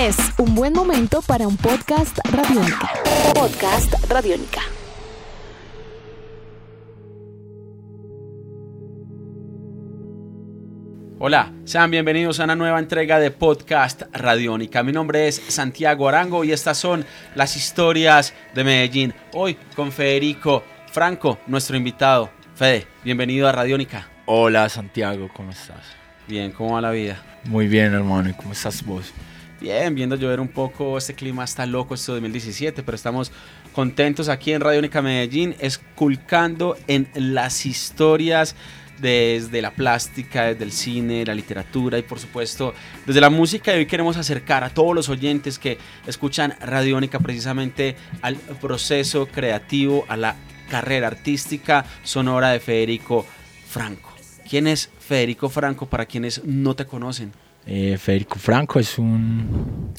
Es un buen momento para un podcast radiónica. Podcast radiónica. Hola, sean bienvenidos a una nueva entrega de Podcast Radiónica. Mi nombre es Santiago Arango y estas son las historias de Medellín. Hoy con Federico Franco, nuestro invitado. Fede, bienvenido a Radiónica. Hola Santiago, ¿cómo estás? Bien, ¿cómo va la vida? Muy bien hermano, ¿y cómo estás vos? Bien, viendo llover un poco, este clima está loco, este 2017, pero estamos contentos aquí en Radiónica Medellín, esculcando en las historias desde la plástica, desde el cine, la literatura y por supuesto desde la música. Y hoy queremos acercar a todos los oyentes que escuchan Radiónica precisamente al proceso creativo, a la carrera artística sonora de Federico Franco. ¿Quién es Federico Franco para quienes no te conocen? Eh, Federico Franco es un,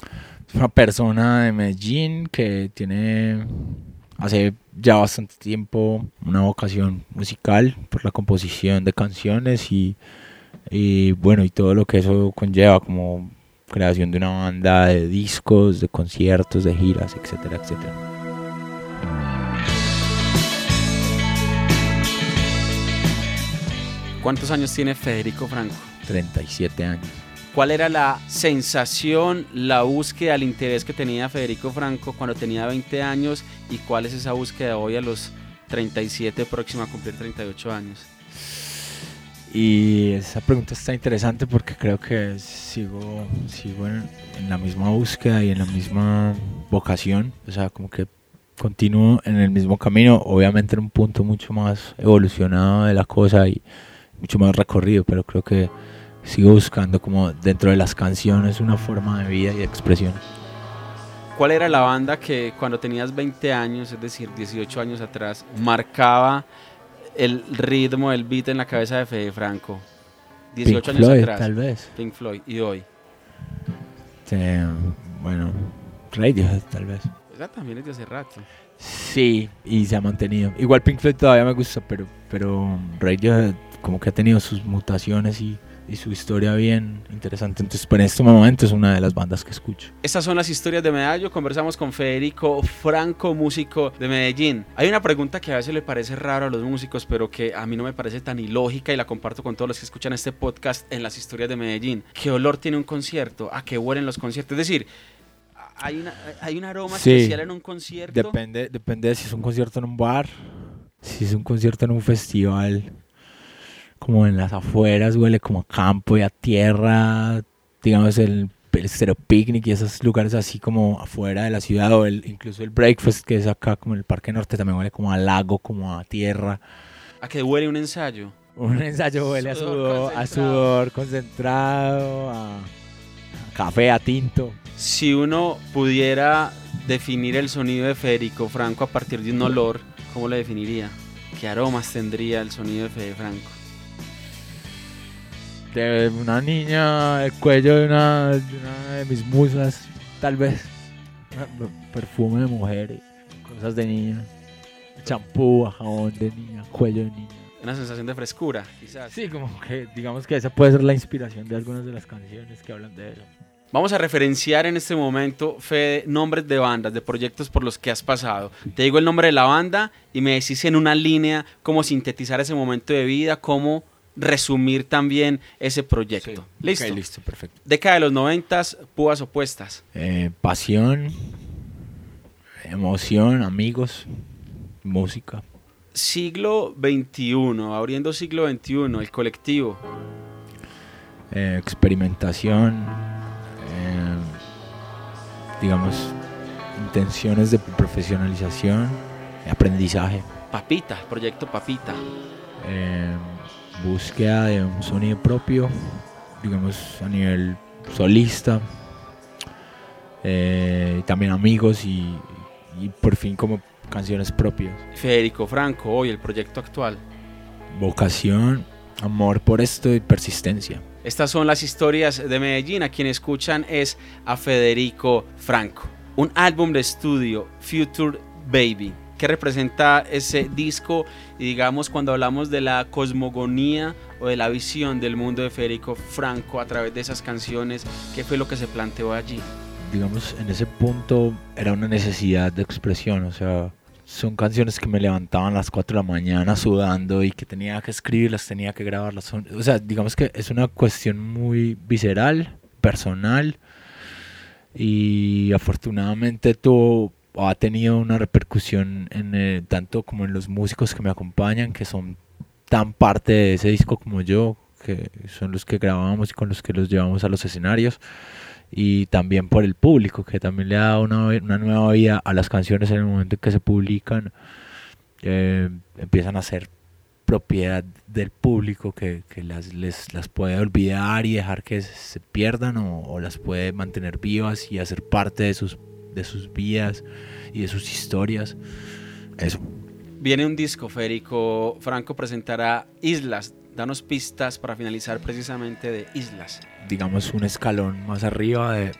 una persona de Medellín que tiene hace ya bastante tiempo una vocación musical por la composición de canciones y, y, bueno y todo lo que eso conlleva como creación de una banda de discos, de conciertos, de giras, etcétera, etcétera. ¿Cuántos años tiene Federico Franco? 37 años. ¿Cuál era la sensación, la búsqueda, el interés que tenía Federico Franco cuando tenía 20 años y cuál es esa búsqueda hoy a los 37, próxima a cumplir 38 años? Y esa pregunta está interesante porque creo que sigo, sigo en, en, la misma búsqueda y en la misma vocación, o sea, como que continúo en el mismo camino, obviamente en un punto mucho más evolucionado de la cosa y mucho más recorrido, pero creo que sigo buscando como dentro de las canciones una forma de vida y de expresión. ¿Cuál era la banda que cuando tenías 20 años, es decir, 18 años atrás, marcaba el ritmo, el beat en la cabeza de Fede Franco? 18 Pink años Floyd, atrás. tal vez. Pink Floyd. ¿Y hoy? Eh, bueno, Radiohead tal vez. Esa también es de hace rato. Sí, y se ha mantenido. Igual Pink Floyd todavía me gusta, pero, pero Radiohead como que ha tenido sus mutaciones y, y su historia bien interesante. Entonces, pero en este momento es una de las bandas que escucho. Estas son las historias de Medallo. Conversamos con Federico Franco, músico de Medellín. Hay una pregunta que a veces le parece raro a los músicos, pero que a mí no me parece tan ilógica y la comparto con todos los que escuchan este podcast en las historias de Medellín. ¿Qué olor tiene un concierto? ¿A qué huelen los conciertos? Es decir, hay, una, hay un aroma Sí. especial en un concierto. Depende, depende de si es un concierto en un bar, si es un concierto en un festival, como en las afueras, huele como a campo y a tierra, digamos el, el Picnic y esos lugares así como afuera de la ciudad, o el, incluso el Breakfast que es acá como en el Parque Norte también huele como a lago, como a tierra. ¿A qué huele un ensayo? Un ensayo huele a Sudor a concentrado. sudor concentrado, a, a café, a tinto. Si uno pudiera definir el sonido de Federico Franco a partir de un olor, ¿cómo lo definiría? ¿Qué aromas tendría el sonido de Fede Franco? De una niña, el cuello de una, de una de mis musas, tal vez. Ah, Perfume de mujer, cosas de niña. Champú, jabón de niña, cuello de niña. Una sensación de frescura, quizás. Sí, como que digamos que esa puede ser la inspiración de algunas de las canciones que hablan de eso. Vamos a referenciar en este momento, Fede, nombres de bandas, de proyectos por los que has pasado. Te digo el nombre de la banda y me decís en una línea cómo sintetizar ese momento de vida, cómo resumir también ese proyecto. ¿Listo? Ok, listo, perfecto. Década de los noventas, púas opuestas. Eh, pasión, emoción, amigos, música. Siglo XXI, abriendo siglo XXI, el colectivo. eh, experimentación, eh, digamos, intenciones de profesionalización, aprendizaje, Papita, proyecto Papita. Búsqueda de un sonido propio, digamos, a nivel solista, eh, también amigos y, y por fin como canciones propias. Federico Franco, hoy el proyecto actual. Vocación, amor por esto y persistencia. Estas son las historias de Medellín. A quien escuchan es a Federico Franco. Un álbum de estudio, Future Baby, que representa ese disco y digamos cuando hablamos de la cosmogonía o de la visión del mundo de Federico Franco a través de esas canciones, ¿qué fue lo que se planteó allí? digamos, en ese punto era una necesidad de expresión, o sea, son canciones que me levantaban a las 4 de la mañana sudando y que tenía que escribirlas, tenía que grabarlas. O sea, digamos que es una cuestión muy visceral, personal y afortunadamente todo ha tenido una repercusión en eh, tanto como en los músicos que me acompañan, que son tan parte de ese disco como yo, que son los que grabamos y con los que los llevamos a los escenarios y también por el público, que también le da una, una nueva vida a las canciones en el momento en que se publican, eh, empiezan a ser propiedad del público que, que las, les, las puede olvidar y dejar que se pierdan o, o, las puede mantener vivas y hacer parte de sus, de sus vidas y de sus historias. Eso. Viene un disco, Férico. Franco presentará Islas danos pistas para finalizar precisamente de Islas. Digamos un escalón más arriba de,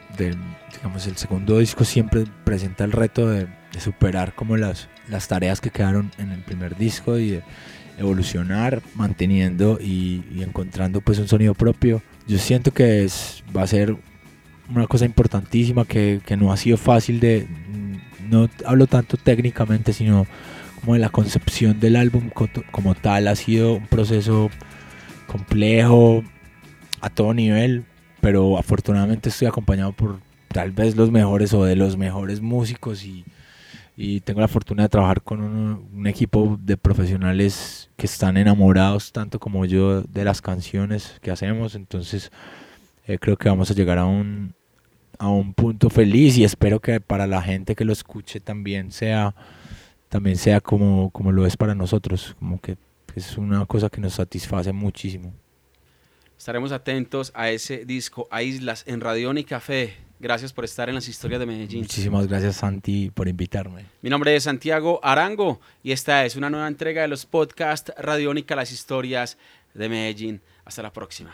digamos el segundo disco siempre presenta el reto de, superar como las, las tareas que quedaron en el primer disco y de evolucionar, manteniendo y, encontrando pues un sonido propio. Yo siento que es, va a ser una cosa importantísima que, que no ha sido fácil de, no hablo tanto técnicamente, sino como de la concepción del álbum como tal ha sido un proceso complejo a todo nivel, pero afortunadamente estoy acompañado por tal vez los mejores o de los mejores músicos y, tengo la fortuna de trabajar con un, equipo de profesionales que están enamorados tanto como yo de las canciones que hacemos, entonces eh, creo que vamos a llegar a un, a un punto feliz y espero que para la gente que lo escuche también sea también sea como, como lo es para nosotros, como que es una cosa que nos satisface muchísimo. Estaremos atentos a ese disco, a Islas, en Radión y Café. Gracias por estar en las historias de Medellín. Muchísimas gracias, Santi, por invitarme. Mi nombre es Santiago Arango y esta es una nueva entrega de los podcasts Radiónica, las historias de Medellín. Hasta la próxima.